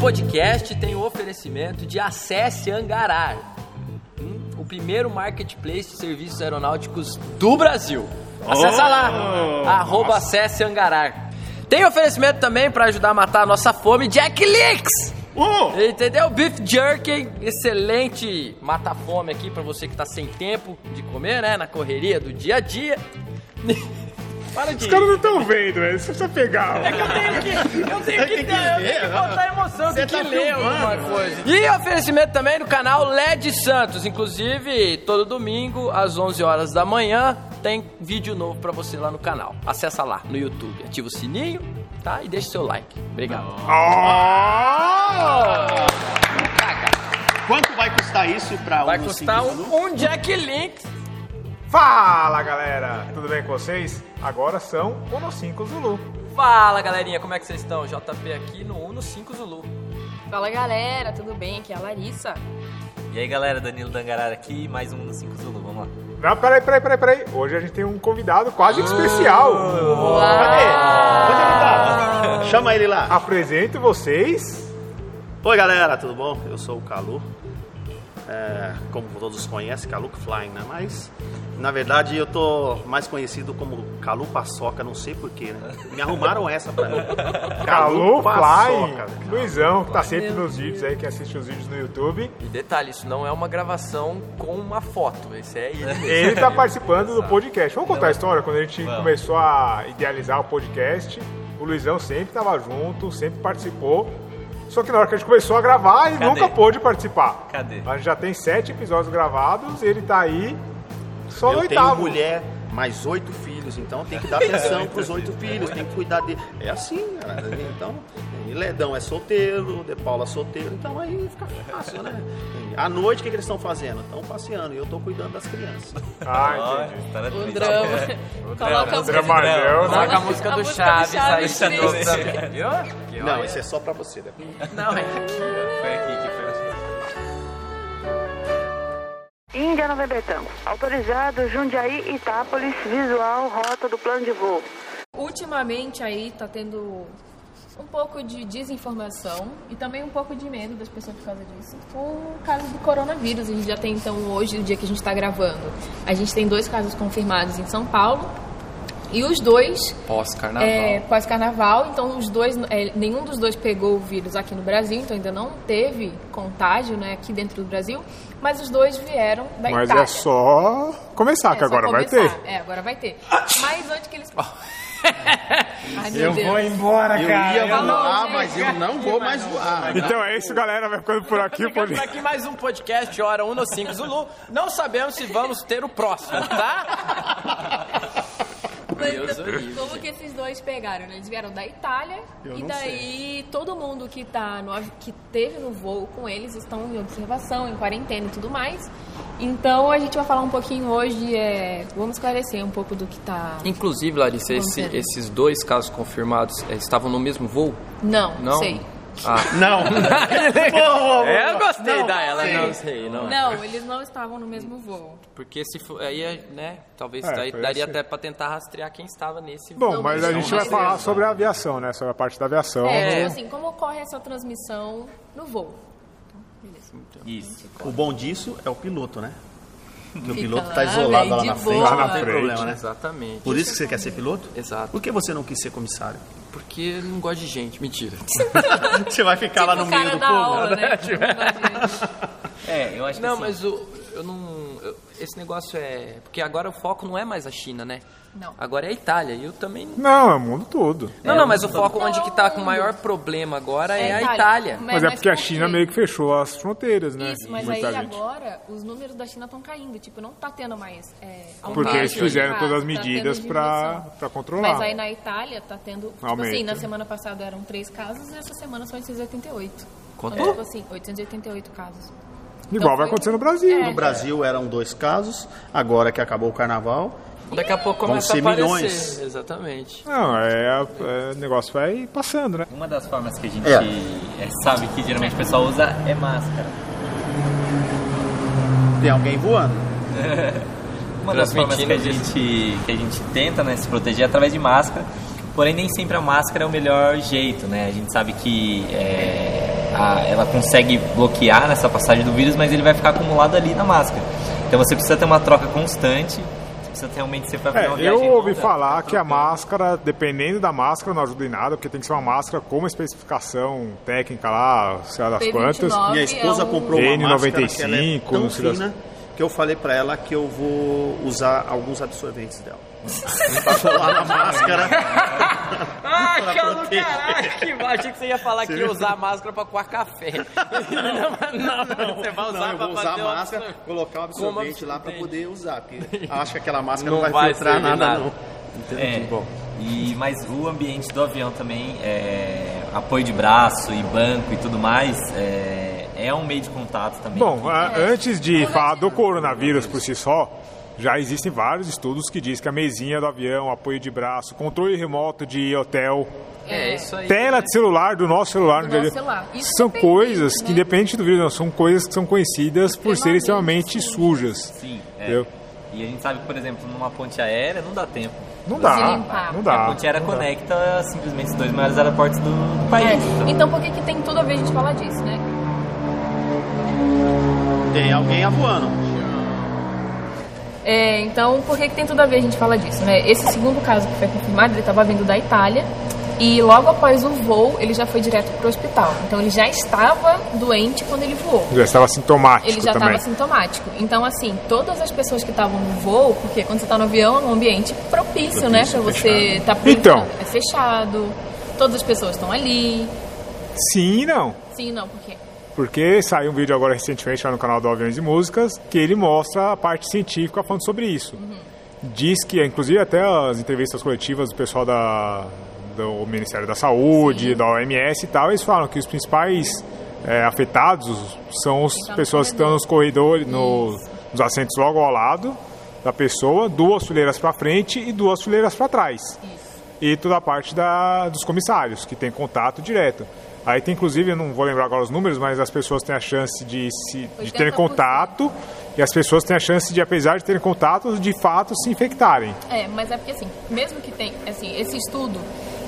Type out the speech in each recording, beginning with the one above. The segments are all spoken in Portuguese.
Podcast tem o oferecimento de Acesse Angarar, o primeiro marketplace de serviços aeronáuticos do Brasil. Acesse lá, arroba Acesse Angarar. Tem oferecimento também para ajudar a matar a nossa fome, Jack Leaks. Oh! Entendeu? Beef Jerky, excelente mata-fome aqui pra você que tá sem tempo de comer, né? Na correria do dia a dia. Para de Os caras não estão vendo, velho. Você precisa pegar. É que eu tenho que, eu tenho que, Tem que ter, eu tenho que botar emoção, eu Você tenho que tá ler filmando, alguma coisa. E oferecimento também do canal LED Santos. Inclusive, todo domingo, às 11 horas da manhã, tem vídeo novo pra você lá no canal. Acessa lá no YouTube, ativa o sininho, tá? E deixa seu like. Obrigado. Quanto vai custar isso pra Vai um custar um, um Jack Link. Fala, galera. Tudo bem com vocês? Agora são Uno 5 Zulu. Fala, galerinha, como é que vocês estão? JP aqui no Uno 5 Zulu. Fala galera, tudo bem? Aqui é a Larissa. E aí galera, Danilo Dangarara aqui, mais um no 5 Zulu, vamos lá. Não, peraí, peraí, peraí, peraí. Hoje a gente tem um convidado quase que especial. Cadê? Tá? Chama ele lá. Apresento vocês. Oi galera, tudo bom? Eu sou o Calu. É, como todos conhecem, Calu Flying, né? Mas na verdade eu tô mais conhecido como Calu Paçoca, não sei porquê, né? Me arrumaram essa pra mim. Calu Fly. velho. Luizão, que tá sempre nos vídeos aí, que assiste os vídeos no YouTube. E detalhe, isso não é uma gravação com uma foto, esse é ele mesmo. Ele tá participando do podcast. Vamos contar a história? Quando a gente Vamos. começou a idealizar o podcast, o Luizão sempre tava junto, sempre participou. Só que na hora que a gente começou a gravar, ele Cadê? nunca pôde participar. Cadê? A gente já tem sete episódios gravados, ele tá aí só no Eu tenho oitavo. mulher, mais oito filhos, então tem que dar atenção pros oito filhos, tem que cuidar dele. É assim, cara. Então, e Ledão é solteiro, De Paula é solteiro, então aí fica fácil, né? À noite, o que, que eles estão fazendo? Estão passeando e eu tô cuidando das crianças. Ah, entendi. tá na O drama. Coloca a Drama. música. Dramalhão, Coloca né? a música do Chaves, aí viu? Não, olha- esse é só pra você, De Paula. Não, é Foi aqui que foi. Índia Nova Betão. Autorizado Jundiaí, Itápolis, visual, rota do plano de voo. Ultimamente aí tá tendo um pouco de desinformação e também um pouco de medo das pessoas por causa disso. Com o caso do coronavírus, a gente já tem então hoje, o dia que a gente está gravando, a gente tem dois casos confirmados em São Paulo e os dois pós-carnaval. é, pós-carnaval, então os dois, é, nenhum dos dois pegou o vírus aqui no Brasil, então ainda não teve contágio né, aqui dentro do Brasil, mas os dois vieram da Mas Itália. é só começar, É, que só agora vai começar. ter. É, agora vai ter. Mas antes que eles. Ai, meu Deus. embora, Eu ia Falou, voar, gente. mas eu não vou mais voar. Então é isso, galera. Vai ficando por aqui. Pode... por aqui mais um podcast, Hora 1 no 5 Zulu. Não sabemos se vamos ter o próximo, tá? Deus o livre. como que esses dois pegaram, né? Eles vieram da Itália e daí todo mundo que tá no, que teve no voo com eles estão em observação, em quarentena e tudo mais. Então a gente vai falar um pouquinho hoje, é, vamos esclarecer um pouco do que tá. Inclusive, Larissa, esse- esses dois casos confirmados eh, estavam no mesmo voo? Não, Não? sei. Ah. Não. É, eu gostei da ela, sei. não sei, não. Não, eles não estavam no mesmo voo. Porque se for, aí, né, talvez É, daí daria assim. até pra tentar rastrear quem estava nesse Bom, Não, mas a não gente vai falar sobre a aviação, né? Sobre a parte da aviação. É, tipo assim, como ocorre essa transmissão no voo? Isso. O bom disso é o piloto, né? O piloto lá, tá isolado lá na frente, não Lá na tem frente. problema, né? Exatamente. Por isso que você quer ser piloto? Exato. Por que você não quis ser comissário? Porque eu não gosto de gente, mentira. Você vai ficar lá no meio do povo. aula, né? né? É, eu acho que Não, assim, mas o, eu não. Esse negócio é. Porque agora o foco não é mais a China, né? Não. Agora é a Itália. E eu também. Não, é o mundo todo. Não, não, mas o foco Não, onde que tá com o maior problema agora é, a Itália. Mas, é porque a por China meio que fechou as fronteiras, né? Isso, mas Muita aí gente. agora os números da China estão caindo. Tipo, não tá tendo mais. É, Porque eles fizeram todas as tá medidas pra, diminuição. pra controlar. Mas aí na Itália tá tendo. Tipo Aumento. assim, na semana passada eram 3 casos e essa semana são 888. Quanto? Então, tipo assim, 888 casos. Igual Então vai acontecer no Brasil. É. No Brasil eram dois casos, agora que acabou o carnaval, Daqui a pouco Vão começa a ser aparecer. milhões. Exatamente. Não, é, é, o negócio vai passando, né? uma das formas que a gente É. é, sabe que geralmente o pessoal usa é máscara. tem alguém voando. Uma das formas que a gente, que a gente tenta né, se proteger é através de máscara, porém nem sempre a máscara é o melhor jeito, né? A gente sabe que é, a- ela consegue bloquear nessa passagem do vírus, mas ele vai ficar acumulado ali na máscara. Então você precisa ter uma troca constante, você precisa realmente ser para É, uma eu ouvi falar que a máscara, dependendo da máscara, não ajuda em nada, porque tem que ser uma máscara com uma especificação técnica lá, sei lá das P29. quantas. Minha esposa é um- comprou uma máscara que ela é N95, tão não sei das- fina que eu falei pra ela que eu vou usar alguns absorventes dela. pra colar na máscara. Ah, proteger. caralho, que. Achei que você ia falar que ia usar máscara pra coar café. Não, não, não, você vai usar Não, eu vou usar a uma máscara, absor- colocar o absorvente lá pra poder usar. Porque acho que aquela máscara Não não, vai vai filtrar nada, nada. não. É, Entendi. Bom. e, mas o ambiente do avião também, é, apoio de braço e banco e tudo mais, é, é um meio de contato também. Bom, a- É. antes de falar do coronavírus por si só, já existem vários estudos que dizem que a mesinha do avião, apoio de braço, controle remoto de hotel, É, isso aí. tela de celular do nosso celular Do no a nosso celular. Isso são depende, coisas que, né? independente do vírus, não, são coisas que são conhecidas por serem Extremamente extremamente sujas. Sim, é. Entendeu? E a gente sabe que, por exemplo, numa ponte aérea não dá tempo. Não dá, limpar. não a dá. ponte aérea não dá. conecta simplesmente os dois maiores aeroportos do, do país. É, Então, Então por que, que tem tudo a ver a gente falar disso, né? Tem alguém voando. É, então, por que, que tem tudo a ver a gente falar disso, né? Esse segundo caso que foi confirmado, ele estava vindo da Itália e logo após o voo, ele já foi direto para o hospital. Então, ele já estava doente quando ele voou. Já estava sintomático Ele já estava sintomático. Então, assim, todas as pessoas que estavam no voo, porque quando você está no avião é um ambiente propício, né? Pra você estar Então. É fechado, todas as pessoas estão ali. Sim e não. Sim, não, por quê? Porque saiu um vídeo agora recentemente lá no canal do Aviões e Músicas que ele mostra a parte científica falando sobre isso. Diz que, inclusive, até as entrevistas coletivas do pessoal da, do Ministério da Saúde, da OMS e tal, eles falam que os principais é, afetados são as pessoas que estão nos corredores, no- nos assentos logo ao lado da pessoa, duas fileiras para frente e duas fileiras para trás. E toda a parte da, dos comissários, que tem contato direto. Aí tem, inclusive, eu não vou lembrar agora os números, mas as pessoas têm a chance de, se, de terem 80%. contato e as pessoas têm a chance de, apesar de terem contato, de fato se infectarem. É, mas é porque assim, mesmo que tem, assim, esse estudo,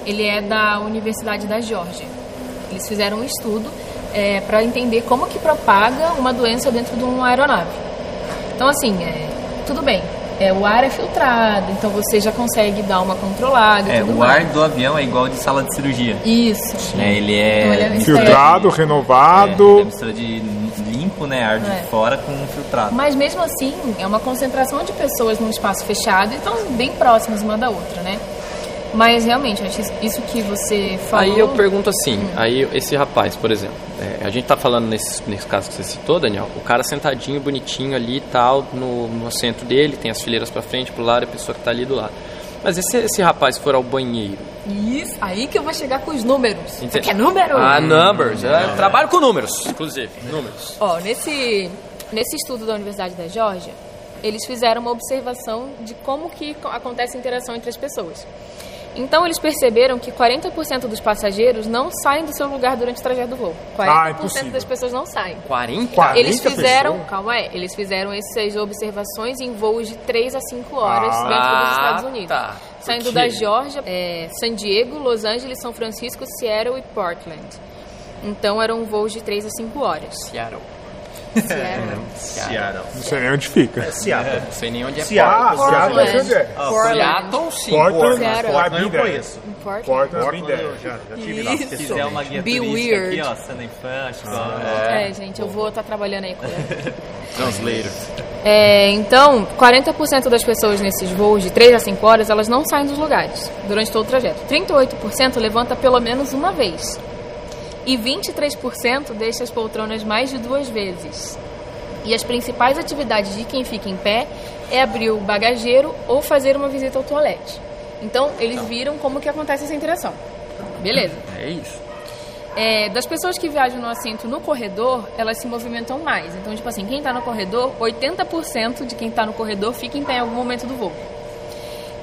ele é da Universidade da Geórgia. Eles fizeram um estudo para entender como que propaga uma doença dentro de uma aeronave. Então assim, é, tudo bem, é, o ar é filtrado, então você já consegue dar uma controlada é, tudo o mais. ar do avião é igual de sala de cirurgia. Isso. né? Ele Então, ele é, é Filtrado, é, renovado. é mistura de limpo, né? Ar de É. fora com filtrado. Mas mesmo assim, é uma concentração de pessoas num espaço fechado e estão bem próximas uma da outra, né? Mas realmente, acho isso- que você falou. Aí eu pergunto assim, aí esse rapaz, por exemplo, é, a gente tá falando nesse, nesse caso que você citou, Daniel, o cara sentadinho, bonitinho ali e tal, no, no assento dele, tem as fileiras pra frente, pro lado, e a pessoa que tá ali do lado. Mas e se esse rapaz for ao banheiro? Isso, aí que eu vou chegar com os números. Você Entende? quer número? Ah, numbers. Eu trabalho com números, inclusive. Números. Ó, nesse, nesse estudo da Universidade da Geórgia, eles fizeram uma observação de como que co- acontece a interação entre as pessoas. Então, eles perceberam que 40% dos passageiros não saem do seu lugar durante o trajeto do voo. 40% Ah, impossível. das pessoas não saem. 40? 40 Eles fizeram, pessoas? calma aí, eles fizeram essas observações em voos de 3 a 5 horas Ah, dentro dos Estados Unidos. tá. Saindo da? Geórgia, é, San Diego, Los Angeles, São Francisco, Seattle e Portland. Então eram voos de 3 a 5 horas. Seattle. Seattle. Seattle. Não sei nem onde fica. É Seattle. Não sei nem onde é Seattle. Ah, Seattle é onde é. Portland. Seattle, sim. Portland. I've Eu conheço. Portland. Portland, been Portland eu já, já tive lá. Se quiser uma guia Be turística weird. aqui, ó, Sana que ó, É, gente, eu vou estar trabalhando aí com ela. Translator. É, então, 40% das pessoas nesses voos de 3 a 5 horas, elas não saem dos lugares durante todo o trajeto. 38% levanta pelo menos uma vez. E 23% deixa as poltronas mais de duas vezes. E as principais atividades de quem fica em pé é abrir o bagageiro ou fazer uma visita ao toalete. Então, eles viram como que acontece essa interação. Beleza. É isso. É, das pessoas que viajam no assento no corredor, elas se movimentam mais. Então, tipo assim, quem tá no corredor, 80% de quem tá no corredor fica em pé em algum momento do voo.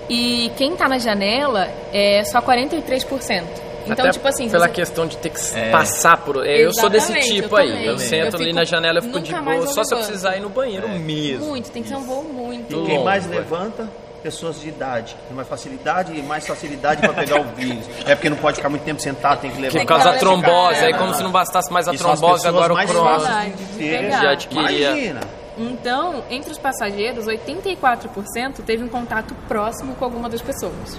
E quem tá na janela é só 43%. Então, Até tipo assim, pela você- questão de ter que É. passar por. é, Eu sou desse tipo eu aí. também. Eu Eu sento ali fico- na janela, eu fico de boa, só se eu precisar ir no banheiro É. mesmo. muito, tem que ser um voo muito E longo. quem mais Longo, levanta pessoas de idade. Tem mais facilidade e mais facilidade para pegar o vírus. É porque não pode ficar muito tempo sentado, tem que levantar. Por causa da trombose, É, aí como se não bastasse mais a E trombose, agora o. Pegar. Já adquiria. Imagina. Então, entre os passageiros, 84% teve um contato próximo com alguma das pessoas.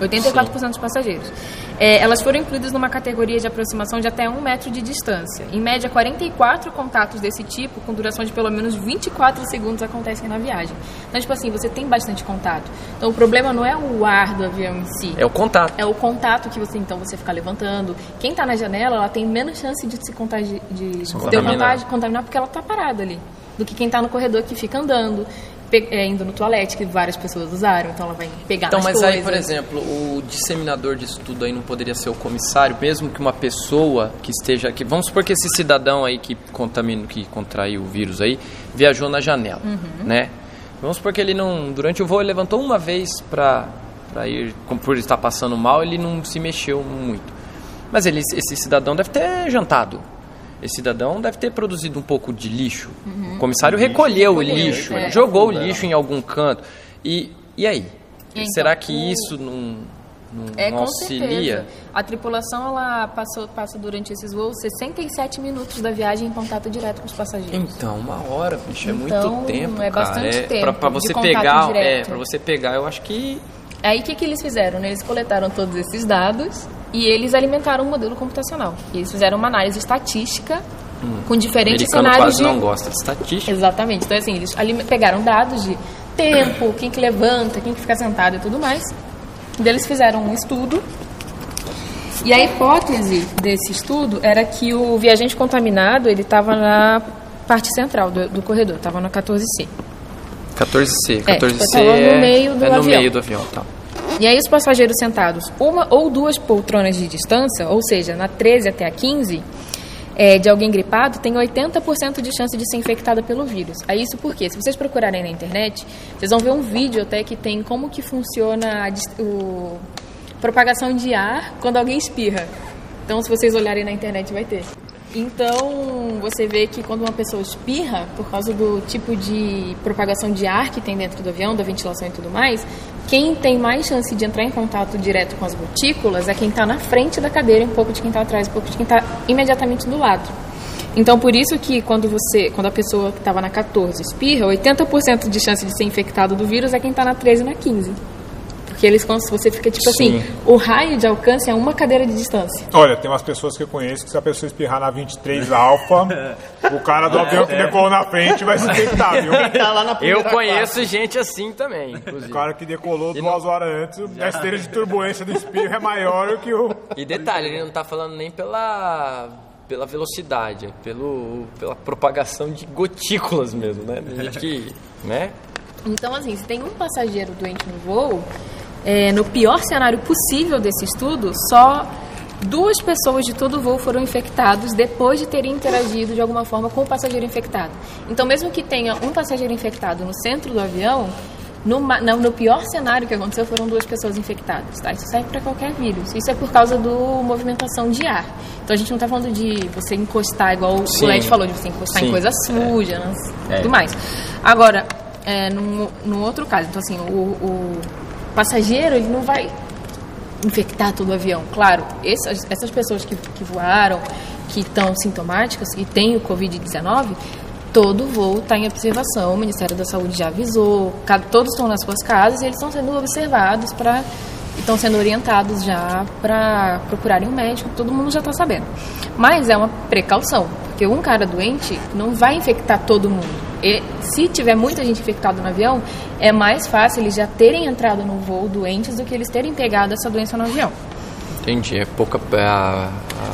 84% dos passageiros. É, elas foram incluídas numa categoria de aproximação de até um metro de distância. Em média, 44 contatos desse tipo, com duração de pelo menos 24 segundos, acontecem na viagem. Então, tipo assim, você tem bastante contato. Então, o problema não é o ar do avião em si. É o contato. É o contato que você, então, você fica levantando. Quem tá na janela, ela tem menos chance de se contagi de se contaminar. contaminar, porque ela tá parada ali. Do que quem tá no corredor que fica andando, é, indo no toalete, que várias pessoas usaram, então ela vai pegar Então, mas coisas. aí, por exemplo, o disseminador disso tudo aí não poderia ser o comissário, mesmo que uma pessoa que esteja aqui. Vamos supor que esse cidadão aí que contamina, que contraiu o vírus aí, viajou na janela, Uhum. né? Vamos supor que ele não, durante o voo, ele levantou uma vez pra ir, por estar passando mal, ele não se mexeu muito. Mas ele, esse cidadão deve ter jantado. Esse cidadão deve ter produzido um pouco de lixo. O comissário recolheu o lixo, é. jogou o lixo em algum canto. E, e aí? Então, Será que o- isso não, não, É, não com auxilia? certeza. A tripulação, ela passou, passa durante esses voos 67 minutos da viagem em contato direto com os passageiros. Então, uma hora, bicho, é Então, muito tempo, é cara. bastante é, tempo pra, pra de você pegar, é, direto. para você pegar, eu acho que Aí o que, que eles fizeram? né? Eles coletaram todos esses dados e eles alimentaram um modelo computacional. E eles fizeram uma análise estatística com o diferentes americano cenários quase de... não gosta de estatística. Exatamente. Então, assim, eles pegaram dados de tempo, quem que levanta, quem que fica sentado e tudo mais. Daí eles fizeram um estudo. E a hipótese desse estudo era que o viajante contaminado, ele estava na parte central do, do corredor, estava na 14C. 14C, É, 14C tava no é, meio do é no avião. meio do avião, tá. E aí os passageiros sentados uma ou duas poltronas de distância, ou seja, na 13 até a 15, é, de alguém gripado, tem 80% de chance de ser infectada pelo vírus. Aí isso por quê? Se vocês procurarem na internet, vocês vão ver um vídeo até que tem como que funciona a o propagação de ar quando alguém espirra. Então, se vocês olharem na internet, vai ter. Então, você vê que quando uma pessoa espirra, por causa do tipo de propagação de ar que tem dentro do avião, da ventilação e tudo mais, quem tem mais chance de entrar em contato direto com as gotículas é quem está na frente da cadeira, um pouco de quem está atrás, um pouco de quem está imediatamente do lado. Então, por isso que quando você, quando a pessoa que estava na 14 espirra, 80% de chance de ser infectado do vírus é quem está na 13 e na 15. Porque eles, você fica tipo Sim. assim, o raio de alcance é uma cadeira de distância. Olha, tem umas pessoas que eu conheço que se a pessoa espirrar na 23 Alfa, o cara do avião que decolou na frente vai se infectar, viu? Tá lá na Eu conheço gente assim também, inclusive. O cara que decolou E duas horas antes, a esteira de turbulência do espirro é maior que o. E detalhe, ele não tá falando nem pela pela velocidade, é pelo pela propagação de gotículas mesmo, né? Gente que, né? Então, assim, se tem um passageiro doente no voo, é, no pior cenário possível desse estudo, só duas pessoas de todo o voo foram infectados depois de terem interagido de alguma forma com o passageiro infectado. Então, mesmo que tenha um passageiro infectado no centro do avião, no, no pior cenário que aconteceu foram duas pessoas infectadas, tá? Isso serve para qualquer vírus. Isso é por causa do movimentação de ar. Então a gente não está falando de você encostar, igual Sim. o Led falou, de você encostar Sim. em coisa suja, né? É. tudo mais. Agora, é, num, num outro caso, então assim, o, o passageiro ele não vai infectar todo o avião. Claro, essas, essas pessoas que, que voaram, que estão sintomáticas, que têm o Covid-19, todo voo está em observação, o Ministério da Saúde já avisou, todos estão nas suas casas e eles estão sendo observados para estão sendo orientados já para procurarem um médico, todo mundo já está sabendo. Mas é uma precaução, porque um cara doente não vai infectar todo mundo. E se tiver muita gente infectada no avião, é mais fácil eles já terem entrado no voo doentes do que eles terem pegado essa doença no avião. Entendi, é pouca a,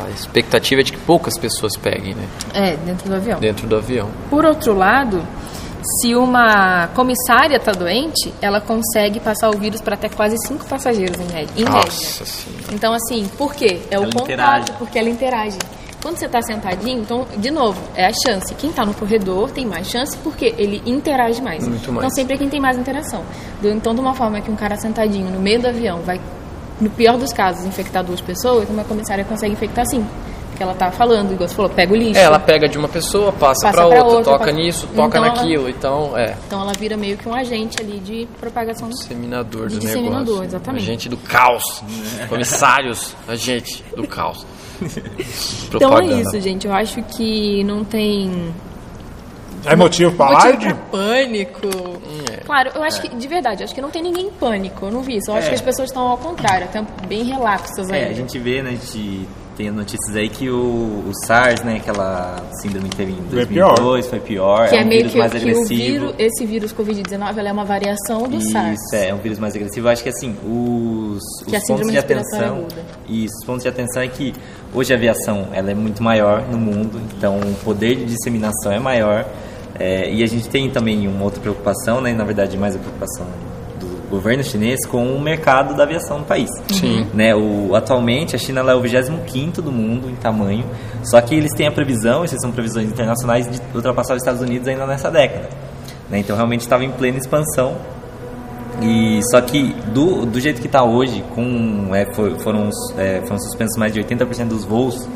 a expectativa é de que poucas pessoas peguem, né, É, dentro do avião. dentro do avião. Por outro lado, se uma comissária está doente, ela consegue passar o vírus para até quase cinco passageiros em média. Nossa senhora. Então, assim, por quê? É o Ela contato, interage. porque ela interage. Quando você está sentadinho, então, de novo, é a chance. Quem está no corredor tem mais chance porque ele interage mais. Muito mais. Então, sempre é quem tem mais interação. Então, de uma forma que um cara sentadinho no meio do avião vai, no pior dos casos, infectar duas pessoas, uma comissária consegue infectar cinco. Que ela tá falando, igual você falou, pega o lixo. É, ela pega de uma pessoa, passa, Passa pra pra outra, outra, toca nisso, toca Então ela- naquilo. Então, é. Então ela vira meio que um agente ali de propagação. Disseminador De do disseminador, negócio. exatamente. Agente do caos. Comissários, agente do caos. Então é isso, gente. Eu acho que não tem É motivo pra motivo live? pra pânico. é. Claro, eu acho que, de verdade, acho que não tem ninguém em pânico. Eu não vi isso. Eu acho É. que as pessoas estão ao contrário, até bem relaxas É, ainda. a gente vê, né, a gente tem notícias aí que o, o SARS, né, aquela síndrome que teve em Foi pior. 2002, foi pior, Que é é, um meio vírus que, mais que o agressivo. vírus, esse vírus Covid-19 ela é uma variação do Isso, SARS. é, um vírus mais agressivo. Eu acho que assim, os, Que é os pontos síndrome de atenção. aguda. Isso, os pontos de atenção é que hoje a aviação ela é muito maior no mundo, então o poder de disseminação é maior. É, e a gente tem também uma outra preocupação, né, na verdade mais a preocupação governo chinês com o mercado da aviação no país. Sim. Né, o, atualmente a China é o 25 do mundo em tamanho, só que eles têm a previsão, essas são previsões internacionais, de ultrapassar os Estados Unidos ainda nessa década. né, então realmente estava em plena expansão. E só que do, do jeito que está hoje, com é, for- foram, é, foram suspensos mais de 80% dos voos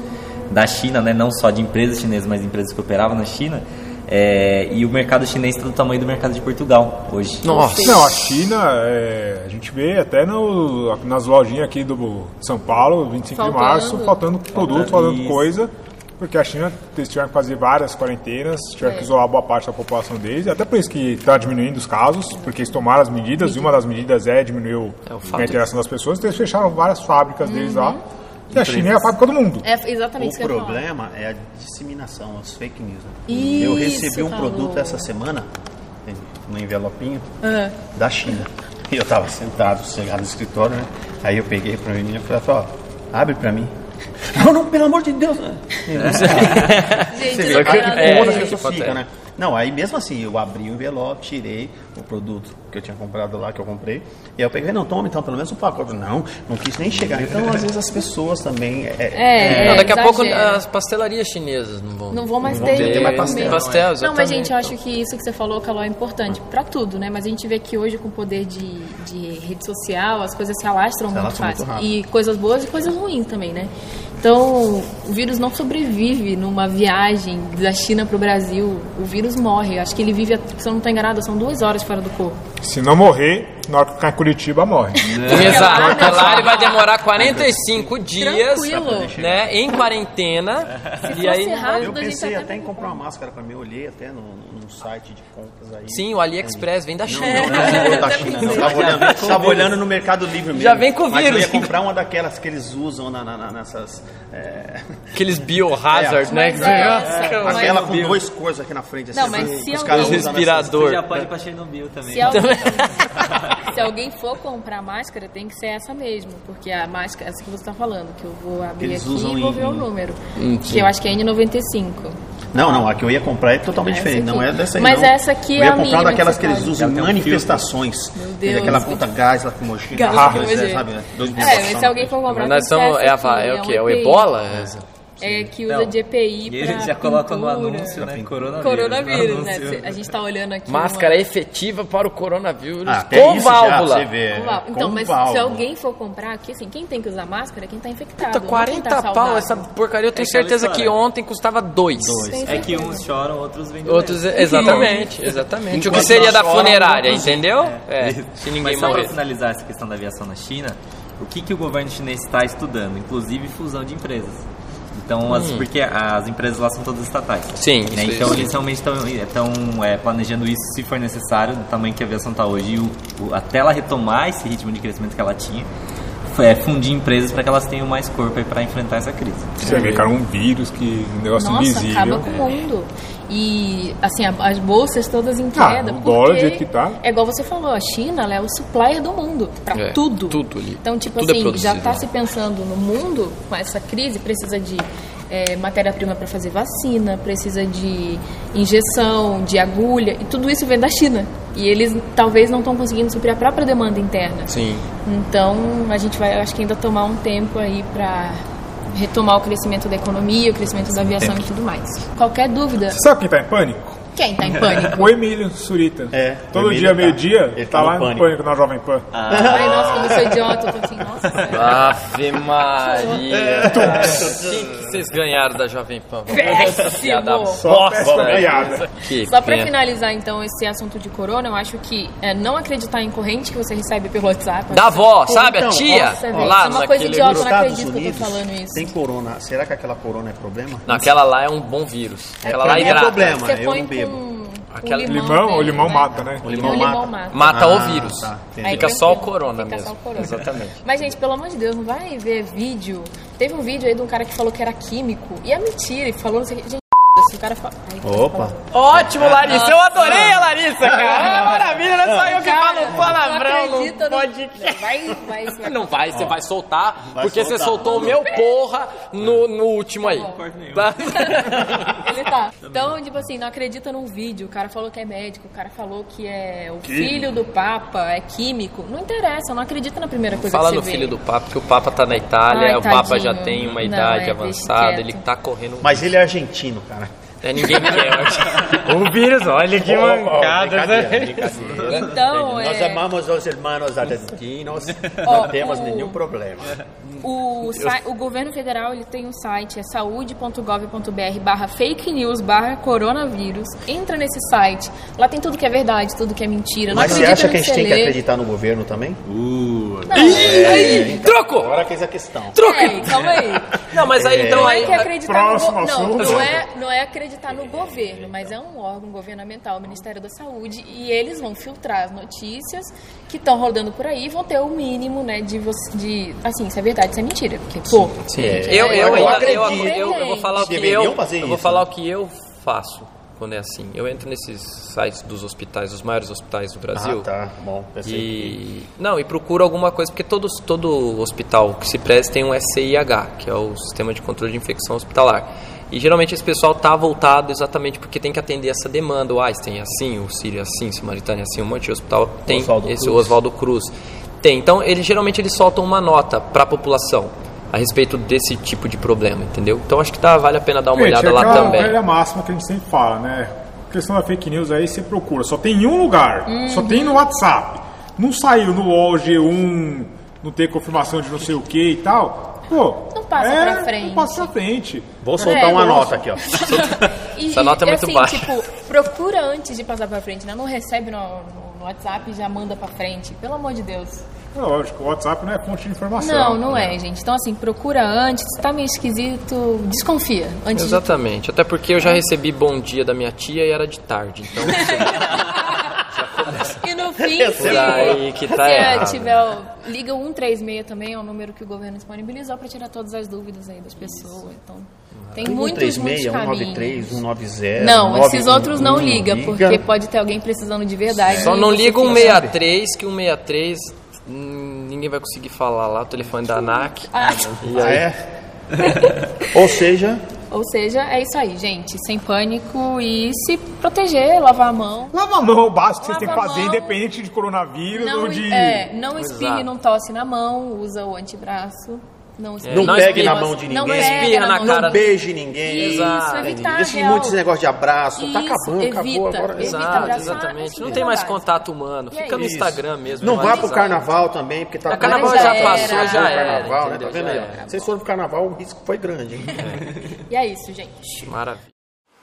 da China, né, não só de empresas chinesas, mas de empresas que operavam na China. É, e o mercado chinês está do tamanho do mercado de Portugal hoje. Nossa. Não, a China, é, a gente vê até no, nas lojinhas aqui do São Paulo, 25 de Faltando. março, faltando produto, faltando coisa, porque a China eles tiveram que fazer várias quarentenas, tiveram É. que isolar boa parte da população deles, até por isso que está diminuindo os casos, porque eles tomaram as medidas, e uma das medidas é diminuir É a interação das pessoas, então eles fecharam várias fábricas deles lá, Uhum. A China é a fábrica do mundo. É exatamente O isso que eu ia falar. problema é a disseminação, as fake news. Né? Isso, eu recebi um falou. produto essa semana, no envelopinho, Ah. da China. E eu tava sentado, chegado no escritório, né? Aí eu peguei pra menina e falei, ó, abre pra mim. Não, não, pelo amor de Deus. né? Gente, Você vê é é, as isso pessoas acontece. ficam, né? Não, aí mesmo assim, eu abri o envelope, tirei o produto que eu tinha comprado lá, que eu comprei, e aí eu peguei, não, toma então, pelo menos um pacote. Não, não quis nem chegar. Então, às vezes, as pessoas também... É, É, Não, daqui a pouco exagero. as pastelarias chinesas não vão. Não vão mais Não ter, ter mais pastel. pastel, Não, mas gente, eu acho que isso que você falou, Caló, é importante pra tudo, né? Mas a gente vê que hoje com o poder de, de rede social, as coisas se alastram muito alastram muito fácil. rápido. e coisas boas e coisas ruins também, né? Então, o vírus não sobrevive numa viagem da China pro Brasil. O vírus morre. Acho que ele vive, se eu não estou enganada, são duas horas fora do corpo. Se não morrer, na hora que ficar em Curitiba, morre. Exato, Lá, porque né? lá ele vai demorar 45 dias, Tranquilo. né, em quarentena. Se e aí rápido, Eu pensei até em comprar uma máscara pra mim, eu olhei até no, no site de compras aí. Sim, o AliExpress vem da China. Não, não, não, da China, não. Tava olhando, tava olhando no Mercado Livre mesmo. Já vem com Mas eu vírus. ia comprar uma daquelas que eles usam na, na- na- nessas... é, Aqueles biohazard, É, né? mas é mas- aquela com dois coisas aqui na frente. Assim, Não, mas assim, se os caras Respirador. Você já pode ir pra Chernobyl também. Se alguém, se alguém for comprar máscara, tem que ser essa mesmo, porque a máscara, essa que você está falando, que eu vou abrir Eles aqui e vou em- ver o número. Que eu acho que é N95. Não, não, a que eu ia comprar é totalmente Essa diferente. Não aqui. é dessa aí, Mas não. essa aqui eu é ia a comprar mínima daquelas que que você eles usam em manifestações. Meu Deus. Aquela puta gás lacrimogêneo. Gás aquelas lacrimogêneo. coisas, sabe? É, se alguém for comprar, Mas nós que somos. É, essa a, aqui, é o que? É o. Ebola? É que usa Não. de EPI E pra eles já colocam no anúncio, né? Coronavírus. Coronavírus, né? A gente tá olhando aqui. Máscara uma... efetiva para o coronavírus Ah, com isso já, válvula. você vê. com válvula. Então, Com mas válvula. se alguém for comprar aqui, assim, quem tem que usar máscara é quem tá infectado. Puta, não 40 quem tá pau, essa porcaria eu tenho É certeza que ontem custava dois. Tem É que uns choram, outros vendem. Outros, exatamente, exatamente. O que Enquanto seria da funerária, entendeu? É, se ninguém Mas só para finalizar essa questão da aviação na China, o que, que o governo chinês está estudando? Inclusive fusão de empresas. Então, as, porque as empresas lá são todas estatais. Hum. Sim, né? isso- Então eles realmente estão é, planejando isso se for necessário, do tamanho que a aviação está hoje, e o, o- até ela retomar esse ritmo de crescimento que ela tinha, é, fundir empresas para que elas tenham mais corpo para enfrentar essa crise. Você vê, cara, um vírus que um negócio Nossa, invisível. acaba com o mundo. E, assim, as bolsas todas em Ah, queda. o porque dólar do jeito que tá. É igual você falou, a China ela é o supplier do mundo, pra É, tudo. tudo ali. Então, tipo Tudo é assim, produzido, já tá né? se pensando no mundo com essa crise, precisa de é, matéria-prima para fazer vacina, precisa de injeção, de agulha, e tudo isso vem da China. E eles talvez não estão conseguindo suprir a própria demanda interna. Sim. Então, a gente vai, acho que ainda tomar um tempo aí para retomar o crescimento da economia, o crescimento da aviação e tudo mais. Qualquer dúvida, Você sabe quem tá em pânico? Quem tá em pânico? O Emílio Surita. É, Todo dia, tá- meio-dia, ele tá tá no lá em pânico. pânico na Jovem Pan. Ai, nossa, como eu sou idiota, eu tô assim, nossa. Ave Maria. Quem que vocês ganharam da Jovem Pan? Péssimo. Só bosta, ganhada. Só pra finalizar, então, esse assunto de corona, eu acho que é, não acreditar em corrente que você recebe pelo WhatsApp. Da avó, sabe? Então, a tia. Nossa, lá isso é uma coisa idiota, eu não acredito que eu tô Unidos falando isso. tem corona. Será que aquela corona é problema? Não, aquela lá é um bom vírus. Aquela pra lá é hidrata. problema. Você eu não bebo. Aquela- limão. Limão, dele, o limão né? mata, né? O O limão limão mata. mata. Mata Ah, o vírus. tá, Fica só o corona fica mesmo. só o corona. Exatamente. Mas, gente, pelo amor de Deus, não vai ver vídeo. Teve um vídeo aí de um cara que falou que era químico. E é mentira. E falou, não sei o que. O cara fala. Ai, Opa. Ótimo, Larissa. Eu adorei a Larissa, cara. É maravilha, não é só eu que Cara, falo palavrão. não acredita Não no- pode. Vai, vai, você vai Não vai, você vai soltar, Vai porque você soltar. soltou o meu porra no, no último aí. Tá? Ele tá. Então, tipo assim, não acredita num vídeo. O cara falou que é médico, o cara falou que é o filho do Papa, é químico. Não interessa, não acredita na primeira coisa Fala que no você filho vê. do Papa, que o Papa tá na Itália, Ai, o Papa já tem uma Não, idade é, avançada, ele tá correndo. Mas ele é argentino, cara. É, ninguém quer. o vírus, olha que mancada, brincadeira, né? brincadeira. Então, Nós é, amamos os irmãos argentinos, não temos o- nenhum problema. o, sai- o governo federal ele tem um site, é saúde.gov.br barra fake news barra coronavírus. Entra nesse site, lá tem tudo que é verdade, tudo que é mentira. Não Mas você acha que a gente tem que acreditar no governo também? Ih, Troco! Agora que é a questão. Ei, calma aí. Não, mas aí então Não é aí. que acreditar Próximo no não, não é, não é acreditar no governo, mas é um órgão governamental, o Ministério da Saúde, e eles vão filtrar as notícias que estão rodando por aí e vão ter o mínimo, né, de você, de, assim, se é verdade, se é mentira, porque, pô, Sim. É, Eu, eu, eu acredito. eu, eu, eu vou falar o que Deveriam eu, fazer eu vou isso, falar né? o que eu faço quando é assim. Eu entro nesses sites dos hospitais, os maiores hospitais do Brasil. Ah, tá. Bom, pensei. E não, e procuro alguma coisa, porque todos, todo hospital que se presta tem um SIH, que é o Sistema de Controle de Infecção Hospitalar. E geralmente esse pessoal tá voltado exatamente porque tem que atender essa demanda. O Einstein é assim, o Sírio é assim, o Samaritano é assim, um monte de hospital tem Oswaldo esse Cruz. Oswaldo Cruz. Tem. Então, eles geralmente eles soltam uma nota para a população a respeito desse tipo de problema, entendeu? Então acho que tá, vale a pena dar uma Gente, olhada é lá também. velha máxima que a gente sempre fala, né? A questão da fake news aí, você procura. Só tem em um lugar. Só tem no WhatsApp. Não saiu no UOL G1, não tem confirmação de não sei o que e tal. Pô, Não passa é, pra frente. Não passa pra frente. Vou soltar É, uma nota aqui, ó. E, Essa nota é muito assim, baixa. tipo, procura antes de passar pra frente, né? Não recebe no, no WhatsApp e já manda pra frente. Pelo amor de Deus. É lógico, o WhatsApp não é fonte de informação. Não, não é, gente. Então, assim, procura antes. Se tá meio esquisito, desconfia. Antes de Exatamente. Até porque eu já recebi bom dia da minha tia e era de tarde. Então, E no fim, se, Daí que tá se errado. tiver. Liga o 136 também, é o número que o governo disponibilizou para tirar todas as dúvidas aí das pessoas. Então, tem muitos, muitos 136, caminhos. 193, 190. Não, esses 91, outros não liga, porque liga. pode ter alguém precisando de verdade. só não liga um fica- 63, que um 63 hum, ninguém vai conseguir falar lá, o telefone da ANAC. Ah, E Ah, aí, é? Ou seja, ou seja, é isso aí, gente. Sem pânico e se proteger, lavar a mão. Lava a mão, o básico que vocês têm que fazer, mão. independente de coronavírus Não, ou de. é, não espirre, Exato. não tosse na mão, usa o antebraço. Não, espirre, não, não pegue na mão de Não ninguém. pega espirra na cara Não beije ninguém. Exato. evitar Esse real. monte de negócio de abraço. tá Isso, acabando, acabou evita, agora. evita. Exato, abraçar, exatamente. acho Não tem é mais contato humano. É Fica no. Instagram mesmo. Não vá pro carnaval também, porque tá O carnaval já passou, já Acabou era. carnaval, né? Tá vendo aí? Vocês foram pro carnaval, o risco foi grande, hein? E é isso, gente. Maravilha.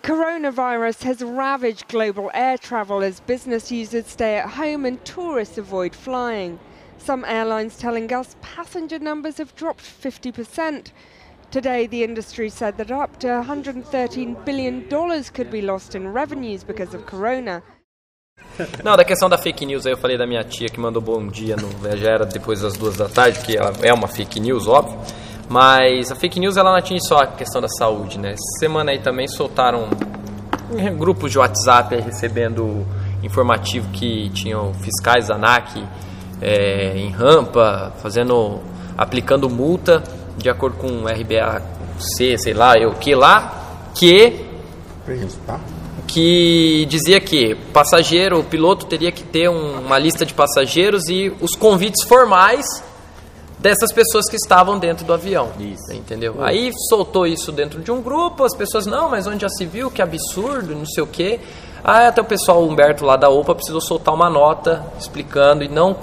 Coronavirus has ravaged global air travel as business users stay at home and tourists avoid flying. Some airlines telling us passenger numbers have dropped 50%. Today, the industry said that up to $113 billion could be lost in revenues because of corona. Não, da questão da fake news aí eu falei da minha tia que mandou bom dia, no, já era depois das duas da tarde, que é uma fake news, óbvio. Mas a fake news ela não atinge só a questão da saúde, né? Essa semana aí também soltaram grupos de WhatsApp recebendo informativo que tinham fiscais da ANAC eh, em rampa, fazendo, aplicando multa de acordo com o RBAC, sei lá, eu que lá, que tá? que dizia que passageiro, o piloto teria que ter um- uma lista de passageiros e os convites formais dessas pessoas que estavam dentro do avião. Isso. Entendeu? Aí soltou isso dentro de um grupo, as pessoas, não, mas onde já se viu, que absurdo, não sei o quê. Aí até o pessoal Humberto lá da OPA precisou soltar uma nota explicando e não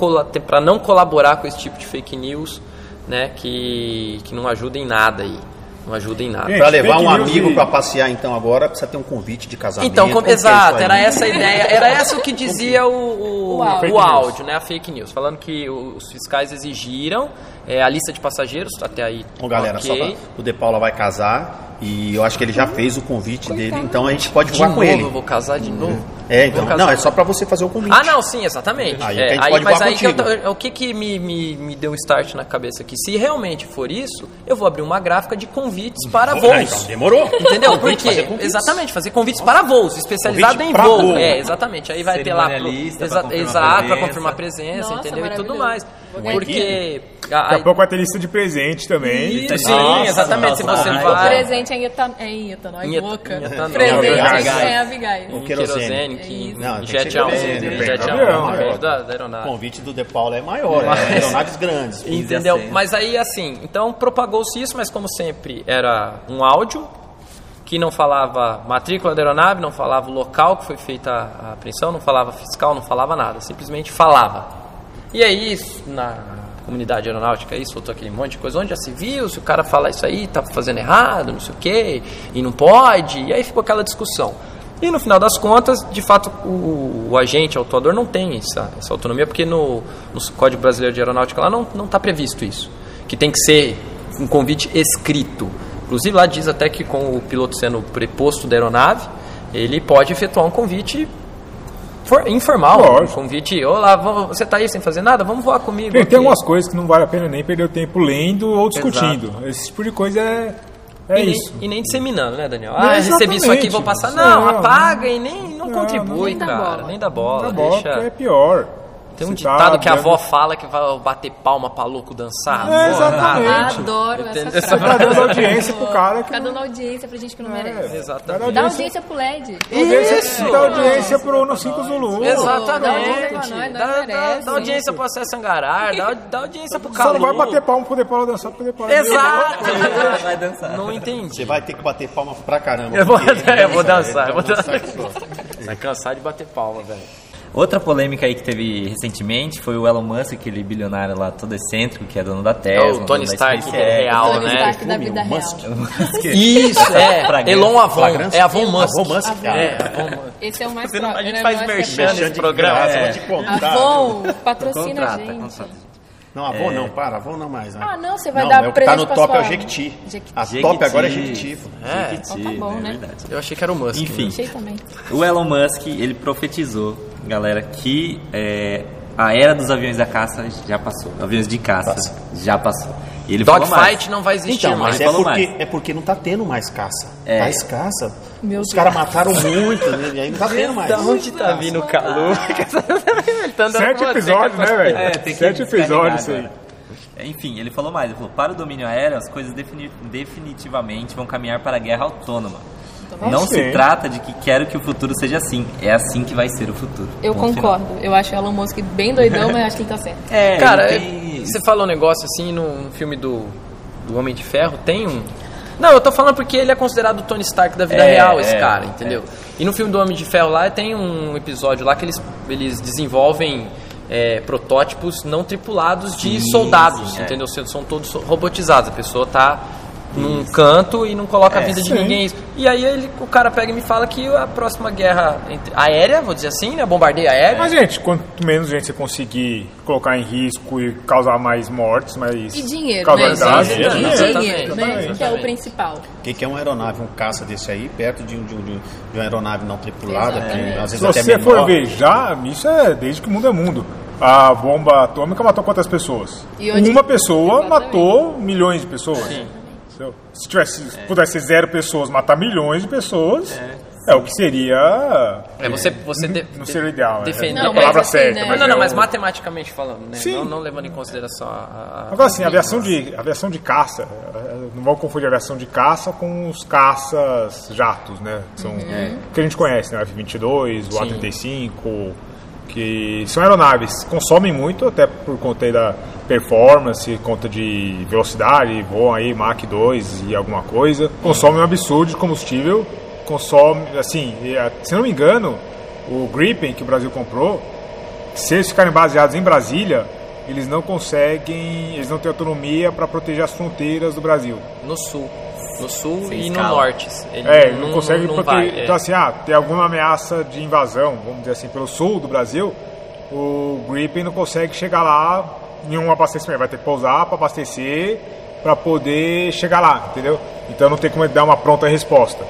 para não colaborar com esse tipo de fake news, né, que, que não ajuda em nada aí. Não ajuda em nada. Pra levar um amigo e- pra passear, então, agora precisa ter um convite de casamento. Então, com- é exato, era essa a ideia, era essa o que dizia o, o, O áudio. o áudio, né, a fake news, falando que os fiscais exigiram é, a lista de passageiros, até aí, Ô, galera, ok. só pra, o De Paula vai casar e eu acho que ele já fez o convite dele, então a gente pode de voar novo, com ele. eu vou casar de novo. É, então, Vou casar. não, é só pra você fazer o convite. Ah, não, sim, exatamente. Aí É, a aí, pode mas voar aí que eu o que, que me, me, me deu um start na cabeça aqui? Se realmente for isso, eu vou abrir uma gráfica de convites para Ah, voos. então, demorou. Entendeu? Convite, Porque, fazer exatamente, fazer convites para voos, especializado Convite em voo. voo. É, exatamente. Aí vai ter lá. pro- exa- exato, para presença. confirmar presença, Nossa, entendeu? E tudo mais. Porque. a- Daqui a a- pouco vai ter lista de presente também. Isso, sim, Nossa, exatamente. Se você ai, vai. Presente em é em etanol, Em boca. Presente Abigail. é Abigail. Um em querosene. que jet depende jet né? da, O convite do De Paula é maior, Mas- é aeronaves grandes. Entendeu? acento. Mas aí, assim, então propagou-se isso, mas como sempre, era um áudio que não falava matrícula da aeronave, não falava o local que foi feita a apreensão, não falava fiscal, não falava nada, simplesmente falava. E aí, isso, na comunidade aeronáutica, aí soltou aquele monte de coisa, onde já se viu, se o cara falar isso aí, tá fazendo errado, não sei o quê, e não pode, e aí ficou aquela discussão. E no final das contas, de fato, o, o agente, o autuador, não tem essa, essa autonomia, porque no, no Código Brasileiro de Aeronáutica lá não está previsto isso. Que tem que ser um convite escrito. Inclusive lá diz até que com o piloto sendo preposto da aeronave, ele pode efetuar um convite for- informal. Um Lógico. convite, olá, vamos- você está aí sem fazer nada? Vamos voar comigo. Tem, tem aqui." algumas coisas que não vale a pena nem perder o tempo lendo ou discutindo. Esse tipo de coisa é, é e, nem, isso. e nem disseminando, né, Daniel? Não, Ah, recebi isso aqui, vou passar. Não, Não, não. apaga e nem não, Não, contribui, nem cara. bola. Nem dá bola. Bola, deixa... é pior. Tem um Você tá ditado que a avó fala que vai bater palma pra louco dançar. É, exatamente. Adoro Entendeu? essa Você Tá frase. dando audiência pro cara que Tá não... dando audiência pra gente que não merece. Exatamente. Dá audiência pro LED. Audiência, dá audiência pro No 5 Zulu. Exatamente. Dá audiência nós Dá, audiência pro Acesso Angarar, dá, dá audiência pro Só Calu. não vai bater palmo pro De Paula dançar, pro De Paula Exato. Vai dançar. Não entendi. Você vai ter que bater palma pra caramba. Eu vou, porque- eu vou dançar, eu vou dançar. só. Vai cansar de bater palma, velho. Outra polêmica aí que teve recentemente foi o Elon Musk, aquele bilionário lá todo excêntrico que é dono da Tesla. É o Tony Stark SpaceX. real, Tony né? Stark da vida real. Musk. Isso, é. Elon Avon. Flagrância? É Avon Musk. Avon Musk. É, Avon Musk. Esse é o mais Você não- a gente é faz merchan nesse programa. É. Avon, patrocina a gente. contrata. Não, Avon não, para, Avon não mais. né? Ah, não, você vai não, dar é presente tá no top é o Jequiti. Jequiti. A Jequiti. top agora é Jequiti. É, Jequiti, Então tá bom, né? verdade. eu achei que era o Musk. Enfim. Achei também. O Elon Musk, ele profetizou, galera, que é, a era dos aviões da caça já passou. Aviões de caça já passou. E ele falou mais. Dogfight não vai existir Então, mais. mas é falou porque, mais. é porque não tá tendo mais caça. É. Tá escassa. Meu Os caras mataram muito, né? E aí não tá tendo mais. Da onde tá vindo o calor? Tá Sete episódios, né, velho? É, tem que Sete episódios isso aí. Enfim, ele falou mais. Ele falou: para o domínio aéreo, as coisas defini- definitivamente vão caminhar para a guerra autônoma. Não se trata de que quero que o futuro seja assim. É assim que vai ser o futuro. Eu Ponto final. concordo. Eu acho o Elon Musk bem doidão, mas acho que ele tá certo. É, Cara, é- tem- você falou um negócio assim no, filme do, do Homem de Ferro, tem um. Não, eu tô falando porque ele é considerado o Tony Stark da vida É, real, esse é, cara, entendeu? E no filme do Homem de Ferro lá tem um episódio lá que eles, eles desenvolvem é, protótipos não tripulados de Sim, soldados, sim, é. entendeu? São são todos robotizados, a pessoa tá num canto e não coloca a É, vida de sim. ninguém. E aí ele, o cara pega e me fala que a próxima guerra entre- aérea, vou dizer assim, né? Bombardeio aéreo. Mas, gente, quanto menos gente você conseguir colocar em risco e causar mais mortes, mais E dinheiro, causalidade, né? Exatamente, E exatamente, dinheiro, né? exatamente. Que é o principal. O que, que é uma aeronave, um caça desse aí, perto de, um- de, um- de um- uma aeronave não tripulada, que às Se vezes até você for menor. ver já, isso é desde que o mundo é mundo. A bomba atômica matou quantas pessoas? E Uma pessoa Exatamente. matou milhões de pessoas. Entendeu? Se tivesse, se pudesse ser zero pessoas matar milhões de pessoas, é, o que seria. É, você, você de, não seria o ideal. né? defender- É Não, a palavra mas assim, certa. né? Mas não, é não, o- mas matematicamente falando, né? Sim. Não, não levando em consideração a. a- Agora sim, aviação de, aviação de caça, eh, não vamos confundir aviação de caça com os caças jatos, né? Que São que a gente conhece, né? O F-22, o A-35, que são aeronaves, consomem muito, até por conta da performance, conta de velocidade, voam aí Mach 2 e alguma coisa, consomem um absurdo de combustível consome, assim, e, a- se não me engano, o Gripen que o Brasil comprou, se eles ficarem baseados em Brasília, eles não conseguem, eles não têm autonomia para proteger as fronteiras do Brasil. No sul. No sul Sem e no escala. norte. Ele É, ele não, consegue não proteger. vai, é. Então assim, ah, tem alguma ameaça de invasão, vamos dizer assim, pelo sul do Brasil, o Gripen não consegue chegar lá em um abastecimento, vai ter que pousar para abastecer para poder chegar lá, entendeu? Então não tem como ele dar uma pronta resposta.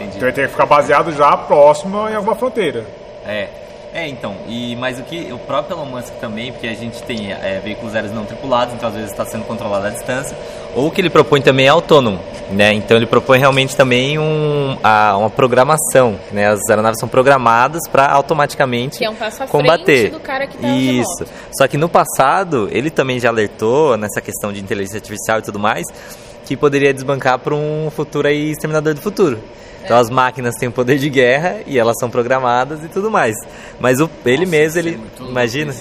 Então ele tem que ficar baseado já próximo em alguma fronteira. É. É, então, e mas o que o próprio Elon Musk também, porque a gente tem é, veículos aéreos não tripulados, então às vezes está sendo controlado à distância, ou o que ele propõe também é autônomo, né? Então ele propõe realmente também um, a- uma programação, né? As aeronaves são programadas para automaticamente Que é um passo à combater. do cara que tá Isso. Só que no passado ele também já alertou nessa questão de inteligência artificial e tudo mais, que poderia desbancar para um futuro aí exterminador do futuro. Então É. as máquinas têm o poder de guerra e elas são programadas e tudo mais. Mas o, ele mesmo, ele imagina,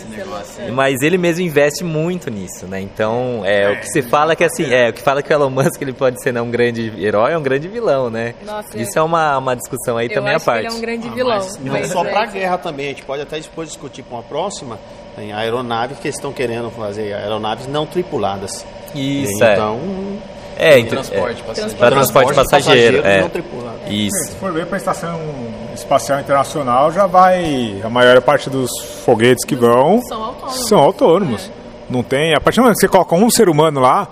mas ele mesmo investe muito nisso, né? Então é, o que se fala é que assim, é o que fala que o Elon Musk ele pode ser não um grande herói, é um grande vilão, né? Nossa, Isso é uma, uma discussão aí Eu também à parte. ele é um grande vilão. Não mas só é- para guerra também, a gente pode até depois discutir para uma próxima, tem aeronaves que estão querendo fazer aeronaves não tripuladas. Isso é. então, É, então, Transporte, é, passageiro. para transporte passageiro, é. não tripulado. Isso. Se for ver para a Estação Espacial Internacional, já vai. A maior parte dos foguetes que vão São autônomos. são autônomos. Não tem. A partir do momento que você coloca um ser humano lá,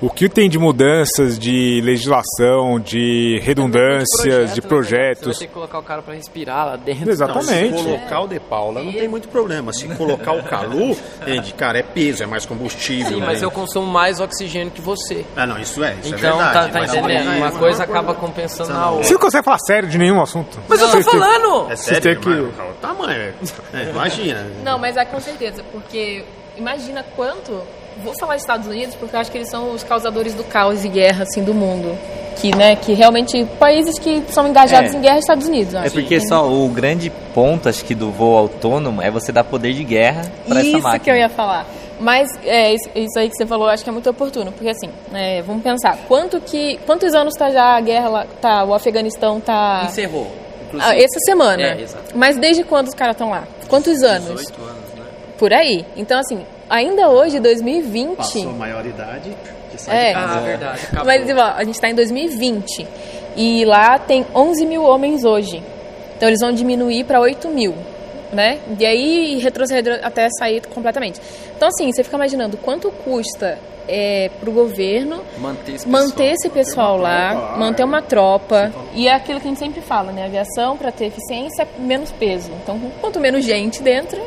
o que tem de mudanças de legislação, de redundâncias, de Você vai projetos. ter que colocar o cara pra respirar lá dentro. Exatamente. Se colocar o De Paula, não tem muito problema. Se colocar o Calu, entende? Cara, é peso, é mais combustível. Sim, né? mas eu consumo mais oxigênio que você. Ah, não, isso é, isso Então, é verdade. tá, tá entendendo? aí- Uma coisa acaba compensando a outra. Você não consegue falar sério de nenhum assunto. Mas eu tô falando! É sério, têm que- mas o tamanho. é- é, imagina. Não, mas é com certeza, porque imagina quanto. Vou falar dos Estados Unidos porque eu acho que eles são os causadores do caos e guerra assim do mundo. Que, né, que realmente países que são engajados É. em guerra é Estados Unidos. É porque só o grande ponto, acho que, do voo autônomo é você dar poder de guerra para essa Isso máquina. que eu ia falar. Mas é, isso, isso aí que você falou, eu acho que é muito oportuno, porque assim, é, vamos pensar, quanto que, quantos anos tá já a guerra lá, tá, o Afeganistão tá... Encerrou. Ah, essa semana. É. Mas desde quando os caras estão lá? Quantos anos? 18 anos, né? Por aí. Então, assim, ainda hoje, 2020... Passou a maioridade, que sai É. de casa. Ah, verdade. Acabou. Mas ó, a gente está em 2020 e lá tem 11 mil homens hoje. Então eles vão diminuir para 8 mil, né? E aí retroceder até sair completamente. Então assim, você fica imaginando quanto custa é, para o governo Manter esse manter pessoal. esse pessoal lá, manter uma tropa. E é aquilo que a gente sempre fala, né? Aviação, para ter eficiência, menos peso. Então, quanto menos gente dentro,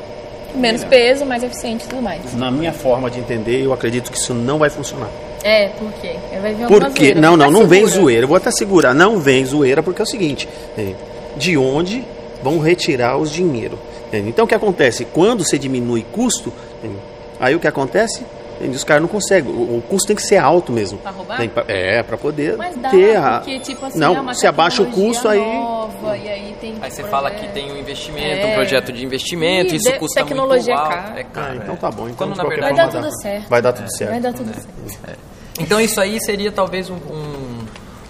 menos peso, mais eficiente e tudo mais. Na minha forma de entender, eu acredito que isso não vai funcionar. É, por quê? Vai vir Porque zoeira, não, não, não vem segura. zoeira. Eu vou até segurar. Não vem zoeira porque é o seguinte: é, de onde vão retirar os dinheiro? entende? Então o que acontece? Quando você diminui custo, entende? aí o que acontece? Os caras não conseguem. O, o custo tem que ser alto mesmo. Pra roubar? Pra- É, para poder Mas dá, ter a. porque, tipo assim, é não, uma se abaixa o custo aí. Nova, e aí, tem Aí você projeto. fala que tem um investimento, É. um projeto de investimento, Ih, isso de- custa tecnologia muito é alto. caro. É caro. Ah, então é. tá bom. Então, Quando na qualquer verdade Vai dar tudo certo. Vai dar tudo certo. Vai dar tudo certo. Então isso aí seria talvez um, um-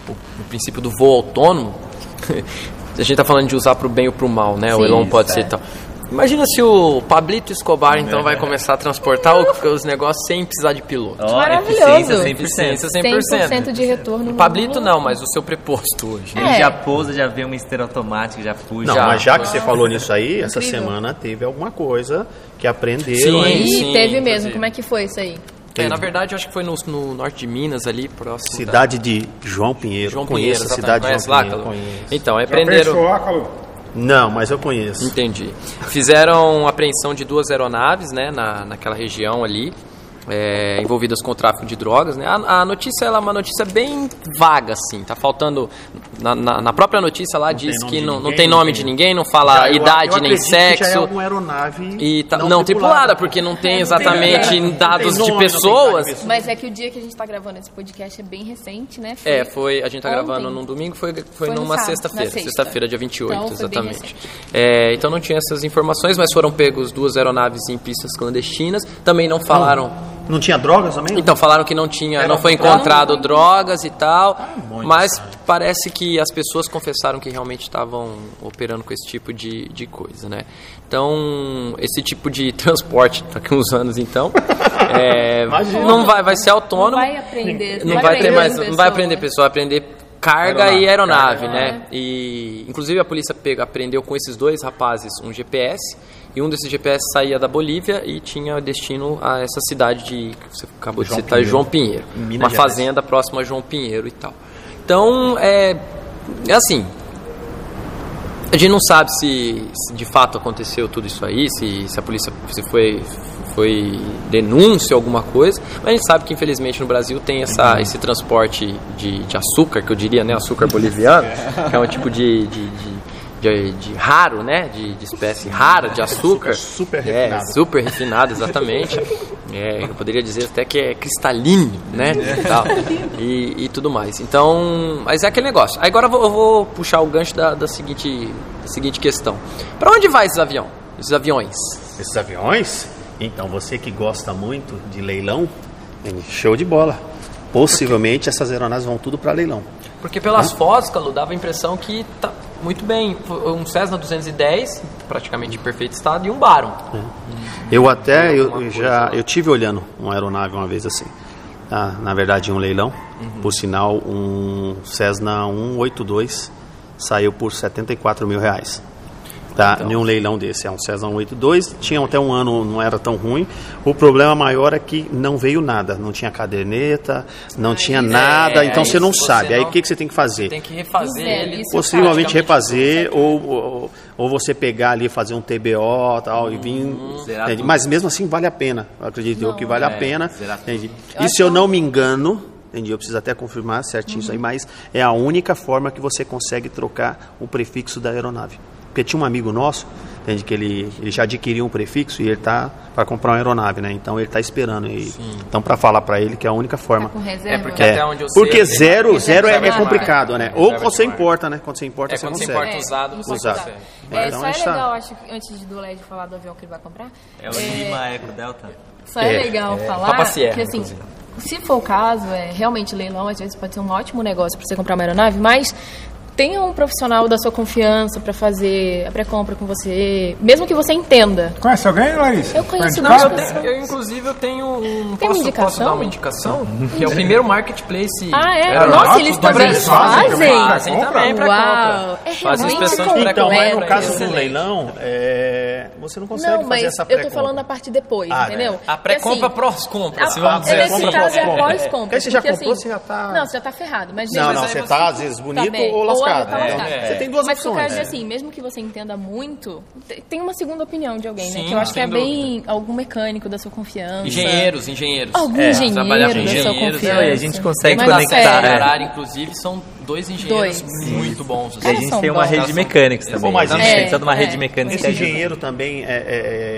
o, o princípio do voo autônomo. a gente tá falando de usar pro bem ou pro mal, né? o Sim, Elon pode isso ser é. tal. Imagina se o Pablito Escobar então vai começar a transportar o- os negócios sem precisar de piloto. Ó, Maravilhoso. eficiência 100%. Eficiência 100% 100%. de retorno. O Pablito não, mas o seu preposto hoje. Ele É. já pousa, já vê uma esteira automática, já puxa. Não, Já. mas já que você falou nisso aí, essa semana teve alguma coisa que aprendeu Sim. Sim, teve mesmo. inclusive. Como é que foi isso aí? É, na verdade, eu acho que foi no, no norte de Minas, ali, próximo. da- Cidade de João Pinheiro. João Pinheiro, conheço a cidade de João lá, Pinheiro. Conheço. Então, é Já prenderam. fechou lá? Não, mas eu conheço. Entendi. Fizeram apreensão de duas aeronaves, né, na, naquela região ali, é, envolvidas com o tráfico de drogas, né. A, a notícia ela é uma notícia bem vaga, assim. Tá faltando na, na- na própria notícia lá diz nome que não, não ninguém, tem não nome tem- de ninguém, não fala eu- idade eu nem acredito que já é sexo. alguma aeronave E tá- não, tripulada, porque não tem exatamente Não tem dados nome, de não pessoas. Mas é que o dia que a gente tá gravando esse podcast é bem recente, né? É, foi. A gente tá Ontem. gravando num domingo, foi, foi, Foi numa sexta-feira. na sexta. Sexta-feira, dia 28, Então, foi exatamente. É, então não tinha essas informações, mas foram pegos duas aeronaves em pistas clandestinas. Também não falaram Não tinha drogas também? Então, falaram que não tinha, Era não foi encontrado? drogas e tal, muito mas parece que as pessoas confessaram que realmente estavam operando com esse tipo de, de coisa, né? Então, esse tipo de transporte, daqui uns anos então, é, não vai, vai ser autônomo, Não vai aprender. não vai ter aprender mais, com não vai pessoa. aprender pessoa, vai aprender carga Aeronave, e aeronave, carga. né? E inclusive a polícia pega, aprendeu com esses dois rapazes um GPS e um desses GPS saía da Bolívia e tinha destino a essa cidade de que você acabou de João citar, Pinheiro. João Pinheiro, Minas uma Gerais. fazenda próxima a João Pinheiro e tal. Então é, é assim. A gente não sabe se, se de fato aconteceu tudo isso aí, se, se a polícia se foi, foi denúncia alguma coisa, mas a gente sabe que infelizmente no Brasil tem essa, esse transporte de, de açúcar, que eu diria, né, açúcar boliviano, que é um tipo de, de, de, de- de raro, né, de, de espécie rara de açúcar. super É, refinado. super refinado, exatamente. É, eu poderia dizer até que é cristalino, né? E, tal. E, e tudo mais. Então, mas é aquele negócio. Agora eu vou, eu vou puxar o gancho da, da seguinte, da seguinte questão. Para onde vai esses avião? Esses aviões? Esses aviões? Então, você que gosta muito de leilão, show de bola. Possivelmente essas aeronaves vão tudo para leilão. Porque pelas fotos, Calu, dava a impressão que tá muito bem. Um Cessna 210, praticamente em perfeito estado, e um Baron. Eu até eu, já eu tive olhando uma aeronave uma vez assim. Ah, na verdade, em um leilão. Uhum. Por sinal, um Cessna 182 saiu por 74 mil reais. Tá, Então. em um leilão desse, é um Cessna 182, tinha até um ano, não era tão ruim. O problema maior é que não veio nada, não tinha caderneta, não tinha nada, é, então você isso, não você sabe. Aí não- o que, que você tem que fazer? Tem que refazer Zero, ele. isso Possivelmente refazer ou, ou, ou você pegar ali fazer um TBO tal e vir. Entende? tudo. Mas mesmo assim vale a pena. Eu acredito eu que vale a é, pena. E se eu não me engano, entendi, eu preciso até confirmar certinho isso aí, mas é a única forma que você consegue trocar o prefixo da aeronave. Porque tinha um amigo nosso, entende, que ele, ele já adquiriu um prefixo e ele tá para comprar uma aeronave, né? Então ele tá esperando. E, então para falar para ele que é a única forma. Com reserva. É porque É, até onde eu sei. porque tem- zero, zero é, reserva é complicado, né? Ou de você importa, né? Quando você importa, É, você quando você consegue. importa usado, você Usado. consegue. É, Então, só é a gente tá- legal, acho que antes do LED falar do avião que ele vai comprar. É o Lima Eco Delta. Só é, É, legal falar Papa Sierra, que assim, inclusive. se for o caso, é realmente leilão às vezes pode ser um ótimo negócio para você comprar uma aeronave, mas tenha um profissional da sua confiança para fazer a pré-compra com você, mesmo que você entenda. Conhece alguém, Larissa? Eu conheço Não, eu, tenho- eu, inclusive eu tenho um. Tem uma posso, indicação? posso dar uma indicação? Que é o primeiro marketplace. Ah, é? aeronáutico Nossa, eles também fazem? Fazem também pra Uau, compra. é Fazem inspeção de. Então, mas no pré-compra. caso do leilão, é, você não consegue Não, fazer mas essa eu tô pré-compra. falando a parte depois, Ah, entendeu? A pré-compra assim, pós-compra, se vamos dizer pré-compra Nesse assim. caso é pós-compra. Porque você já comprou, assim, você já tá- Não, você já tá ferrado. Mas Não, não, você tá às vezes bonito bem. ou Ou lascado. tá né? lascado. Você tem duas Mas o que eu quero opções. dizer assim, mesmo que você entenda muito, te- tem uma segunda opinião de alguém, né? Sim, Que eu acho que é bem algum mecânico da sua confiança. Engenheiros, engenheiros. Algum É, engenheiro da sua engenheiros, confiança. é. E a gente consegue Mas Mas conectar. é. Inclusive, são dois engenheiros Dois. muito bons. E a assim. gente são tem uma bons. rede de mecânicos também. mas a gente é, precisa de uma é. rede de mecânicos que Esse engenheiro também, é, é,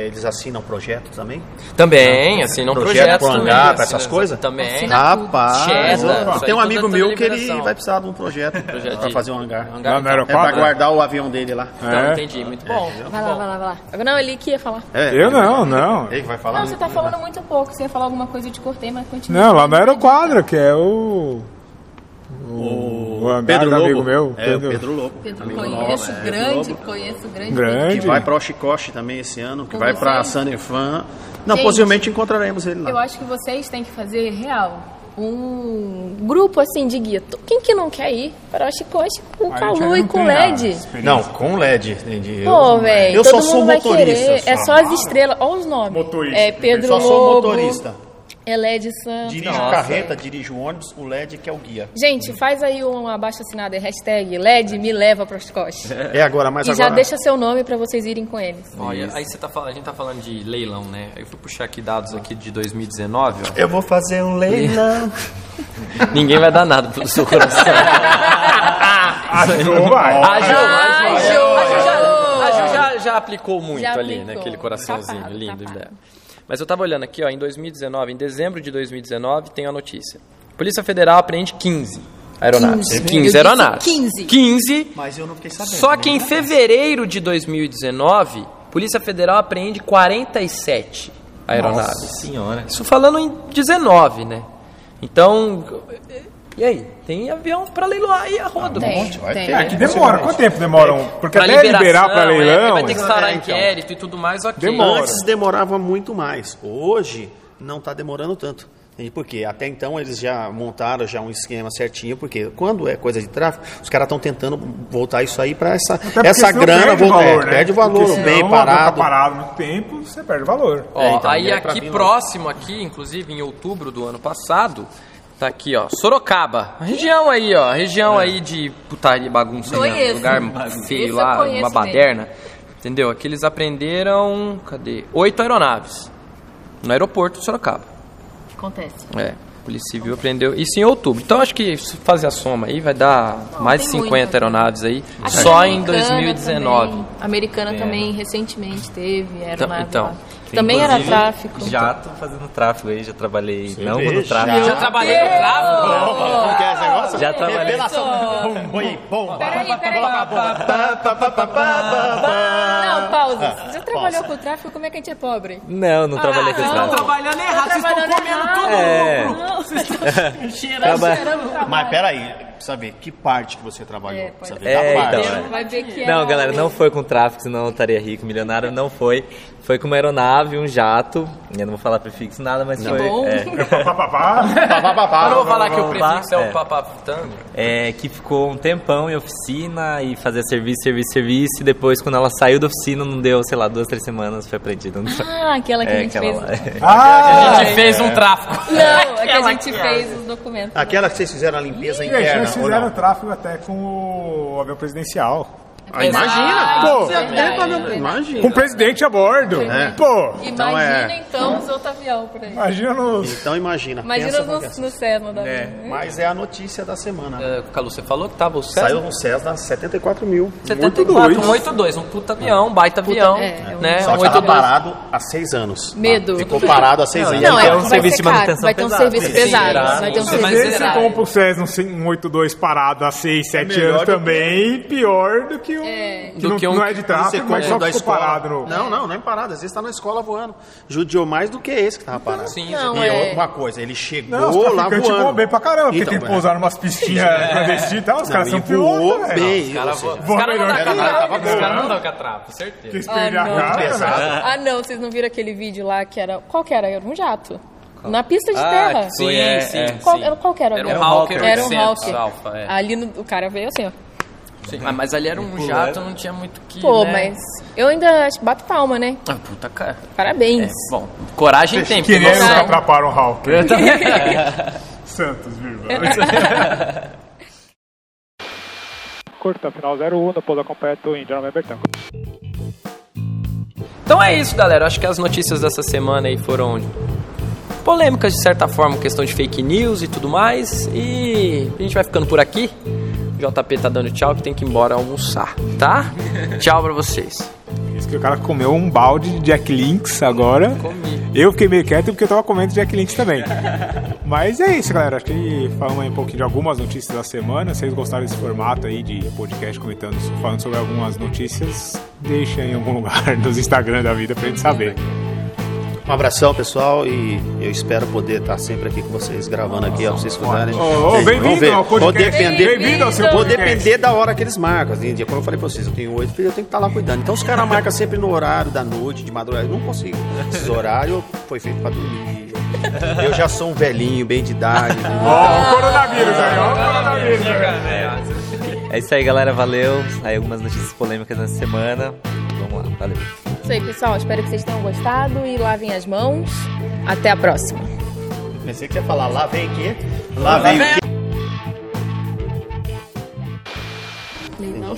é, eles assinam projeto também? Também, assinam Projeto projetos pro hangar, pra assinam- essas coisas? Também. Rapaz, isso tem um amigo é meu que ele vai precisar de um projeto, Projeto pra fazer um hangar. Hangar, Lá no então. É pra aeroquadro? guardar o avião dele lá. Então, É. entendi, muito bom. Vai lá, vai lá, vai lá. Agora, Não, ele que ia falar. É, Eu não, não. Ele que vai falar? Não, você tá falando muito pouco. Você ia falar alguma coisa, eu te cortei, mas continua. Não, lá no Aeroquadra, que é o. O, o Pedro do amigo Lobo. meu. É, o Pedro Lobo. Pedro, Amigo conheço, é, grande, Pedro Lobo. conheço, grande. Grande. Que vai pra Oshikoshi também esse ano, que Com vai pra vocês? Sanefan. Não, Gente, possivelmente encontraremos ele lá. Eu acho que vocês têm que fazer real um grupo assim de guia. Quem que não quer ir para o Chicote com Calu e com LED? Não, com LED. entendi. Pô, velho, Eu só sou motorista. É só. as estrelas, olha os nomes. Motorista. É Pedro Só sou Lobo, motorista. É LED Santos. Dirijo Nossa. carreta, dirijo ônibus, o LED que é o guia. Gente, faz aí um abaixo assinado, é hashtag LED me leva para os Chicote. É agora, mas E agora... já deixa seu nome para vocês irem com eles. Olha, aí você tá falando, a gente tá falando de leilão, né? Aí eu fui puxar aqui dados aqui de 2019, ó. Eu vou fazer um leilão. Ninguém vai dar nada pelo seu coração. Vai. A Ju, a Ju, Ai, a Ju, Ju. a Ju já, a Ju já, já aplicou muito Já ali, aplicou. né? Aquele coraçãozinho Capado, lindo capado. Mas eu tava olhando aqui, ó, em 2019, em dezembro de 2019, tem a notícia. Polícia Federal apreende 15 aeronaves. 15, 15. Eu disse aeronaves. 15. 15. Mas eu não fiquei sabendo. Só que em fevereiro de 2019, Polícia Federal apreende 47. aeronaves. Senhora. Isso falando em 19, né? Então, e aí? Tem avião pra leiloar aí a roda. Tem, monte, vai tem. ter. É que demora. Quanto tempo demoram? Porque Pra até liberar liberação, pra é, leilão. vai ter que instaurar É, então. inquérito e tudo mais, ok. Demora. Antes demorava muito mais. Hoje não está demorando tanto. E por quê? Até então eles já montaram já um esquema certinho, porque quando é coisa de tráfego, os caras estão tentando voltar isso aí para essa, essa grana perde o voltar. valor, é, né? Perde o valor, senão bem parado. Tá parado muito tempo, você perde o valor. Ó, É, então, aí é aqui próximo aqui, inclusive em outubro do ano passado, tá aqui, ó, Sorocaba. A região aí, ó, a região aí de putaria, bagunça, né? Lugar feio lá, uma baderna. Entendeu? Aqui eles aprenderam, cadê? Oito aeronaves no aeroporto de Sorocaba. Acontece. É, a Polícia Civil aprendeu isso em outubro. Então acho que se fazer a soma aí vai dar mais de tem 50 muita. aeronaves aí, Aqui só na em Americana 2019. também. A americana também recentemente teve aeronave então, lá. Também era tráfico. Já tô fazendo tráfego aí, já trabalhei. não vê, no tráfego. já. Já trabalhei no tráfego? Como que é esse negócio? Já trabalhei. Revelação. Bum, boi, bom. Peraí, peraí. Não, pausa. Ah, Você trabalhou com tráfico, como é que a gente é pobre? Não, não trabalhei com não. tráfego. Trabalhando errado, vocês estão Trabalhando comendo errado. tudo. É. Não, Traba- Mas peraí, precisa ver que parte que você trabalhou. É, Precisa ver É, da parte. então, é. vai ver que é. Não, galera, não foi com tráfico, senão eu estaria rico, milionário. Não foi. Foi com uma aeronave, um jato. Eu não vou falar prefixo nada, mas foi. bom. É, pá. Eu não vou falar que o prefixo é É. o papapitando. é, que ficou um tempão em oficina e fazia serviço, serviço, serviço. E depois, quando ela saiu da oficina, não deu, sei lá, duas, três semanas, foi apreendida. Ah, aquela que a É, gente aquela fez. lá. Ah! A gente fez um tráfico. Não, é que a gente que- fez os documentos. Aquela que vocês fizeram a limpeza Gente, interna. Fizeram tráfego até com o avião presidencial. Ah, imagina! Pô, verdade. imagina. Com o presidente a bordo. É. Pô, Então é. Imagina então os outros aviões por aí. imagina nos... Então imagina. Imagina pensa no, é. Cessna da É. vida. Mas é a notícia da semana. É, Calu, você falou que tava o Cessna? Saiu no Cessna 74 mil. 74, um 82, um puta avião, um baita avião, é, é um- né? Só Um que tava 82. parado há seis anos. Medo. Ficou parado há seis anos. Não, Não, é é, um vai serviço ser de manutenção vai ter um pesado. serviço pesado. Vai ter um serviço vezes você será? pesado. compra o Cessna um 182 parado há 6, 7 melhor anos também, pior do que um... É. Que Do não, que um- não é de mas só da ficou escola. parado no... Não, não, não é parado. Às vezes tá na escola voando. Judiou mais do que esse que tava parado. Sim, Não, E é. uma coisa, ele chegou Não, os lá voando. voam bem pra caramba, porque Então, tem que é. pousar numas pistinhas clandestinas e tal, os caras e são voou pilotos, velho. Os caras seja, os caras não melhor dão que catrapo, tava os bom. caras não dão catrapo, certeza. Quis perder Ah, a cara, velho. Ah, não, vocês não viram aquele vídeo lá que era. Qual que era? Era um jato. Na pista de Ah, terra. que foi, é, é. Qual, era, qual que era? o Era um Hawker Era um 800 Hawker. Alpha, é. Ali no, o cara veio assim, ó. Sim, ah, mas ali era um jato, não tinha muito que. Pô, né? mas eu ainda acho- bato palma, né? Ah, puta cara. Parabéns. É, bom, coragem tem, porque Queria nós- eu Não. atrapalhar o Hulk. Eu também. Santos, vírgula. Curta, final 01, da pouso completo, Índia November Tango. Então é isso, galera. Acho que as notícias dessa semana aí foram polêmicas de certa forma, questão de fake news e tudo mais. E a gente vai ficando por aqui. O JP tá dando tchau que tem que ir embora almoçar, tá? tchau pra vocês. Isso que o cara comeu um balde de Jack Links agora. Comi. Eu fiquei meio quieto porque eu tava comendo Jack Links também. Mas é isso, galera. Acho que falamos um pouquinho de algumas notícias da semana. Se vocês gostaram desse formato aí de podcast comentando, falando sobre algumas notícias, deixa em algum lugar nos Instagram da vida pra gente saber. Um abração, pessoal, e eu espero poder estar sempre aqui com vocês, gravando aqui, ó, pra vocês. Ô, ô, Vamos bem-vindo ao Vou podcast. depender, Bem-vindo ao seu Vou depender da hora que eles marcam. Assim, como eu falei pra vocês, eu tenho oito filhos, eu tenho que estar lá cuidando. Então os caras marcam sempre no horário da noite, de madrugada. Eu não consigo. Esse horário foi feito pra dormir. Eu já sou um velhinho, bem de idade. Ó, o coronavírus aí, ó, o coronavírus. É isso aí, galera. Valeu. Aí algumas notícias polêmicas nessa semana. Vamos lá, valeu. Isso aí, pessoal. Espero que vocês tenham gostado e lavem as mãos. Até a próxima. Pensei que ia falar, lá vem o quê? Lá vem o quê?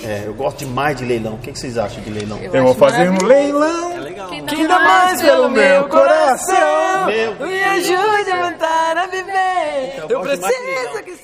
É, eu gosto demais de leilão. O que que vocês acham de leilão? Eu vou acho fazer um leilão. legal. Que ainda mais pelo meu coração. Meu Me ajude a voltar a viver. Eu gosto demais de leilão. que